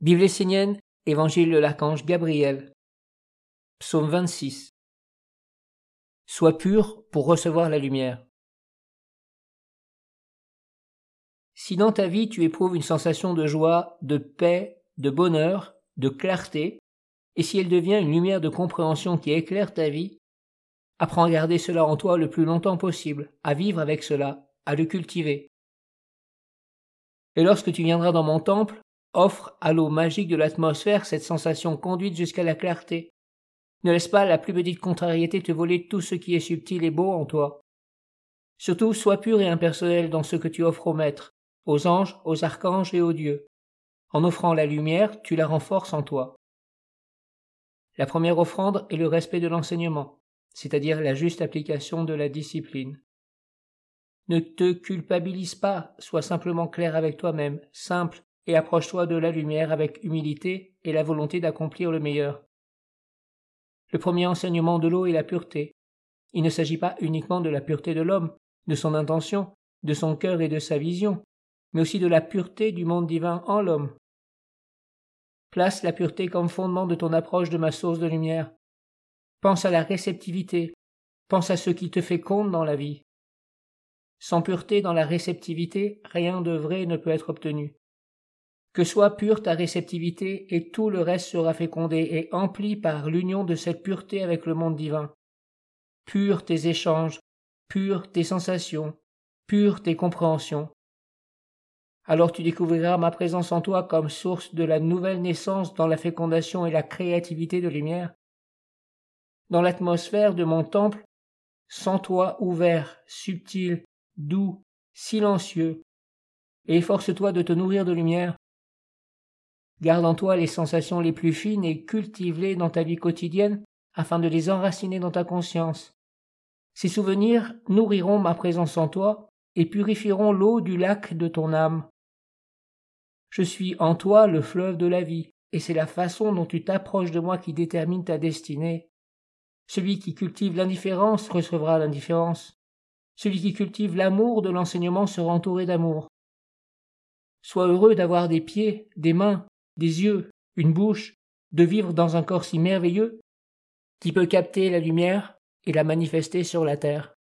Bible essénienne, Évangile de l'archange Gabriel. Psaume 26. Sois pur pour recevoir la lumière. Si dans ta vie tu éprouves une sensation de joie, de paix, de bonheur, de clarté, et si elle devient une lumière de compréhension qui éclaire ta vie, apprends à garder cela en toi le plus longtemps possible, à vivre avec cela, à le cultiver. Et lorsque tu viendras dans mon temple, offre à l'eau magique de l'atmosphère cette sensation conduite jusqu'à la clarté. Ne laisse pas la plus petite contrariété te voler tout ce qui est subtil et beau en toi? Surtout, sois pur et impersonnel dans ce que tu offres au Maître, aux anges, aux archanges et aux dieux. En offrant la lumière, tu la renforces en toi. La première offrande est le respect de l'enseignement, c'est-à-dire la juste application de la discipline. Ne te culpabilise pas, sois simplement clair avec toi-même, simple, et approche-toi de la lumière avec humilité et la volonté d'accomplir le meilleur. Le premier enseignement de l'eau est la pureté. Il ne s'agit pas uniquement de la pureté de l'homme, de son intention, de son cœur et de sa vision, mais aussi de la pureté du monde divin en l'homme. Place la pureté comme fondement de ton approche de ma source de lumière. Pense à la réceptivité, pense à ce qui te fait compte dans la vie. Sans pureté dans la réceptivité, rien de vrai ne peut être obtenu. Que soit pure ta réceptivité et tout le reste sera fécondé et empli par l'union de cette pureté avec le monde divin. Pure tes échanges, pure tes sensations, pure tes compréhensions. Alors tu découvriras ma présence en toi comme source de la nouvelle naissance dans la fécondation et la créativité de lumière. Dans l'atmosphère de mon temple, sens toi ouvert, subtil, doux, silencieux, et efforce-toi de te nourrir de lumière. Garde en toi les sensations les plus fines et cultive-les dans ta vie quotidienne afin de les enraciner dans ta conscience. Ces souvenirs nourriront ma présence en toi et purifieront l'eau du lac de ton âme. Je suis en toi le fleuve de la vie, et c'est la façon dont tu t'approches de moi qui détermine ta destinée. Celui qui cultive l'indifférence recevra l'indifférence. Celui qui cultive l'amour de l'enseignement sera entouré d'amour. Sois heureux d'avoir des pieds, des mains, des yeux, une bouche, de vivre dans un corps si merveilleux qui peut capter la lumière et la manifester sur la terre.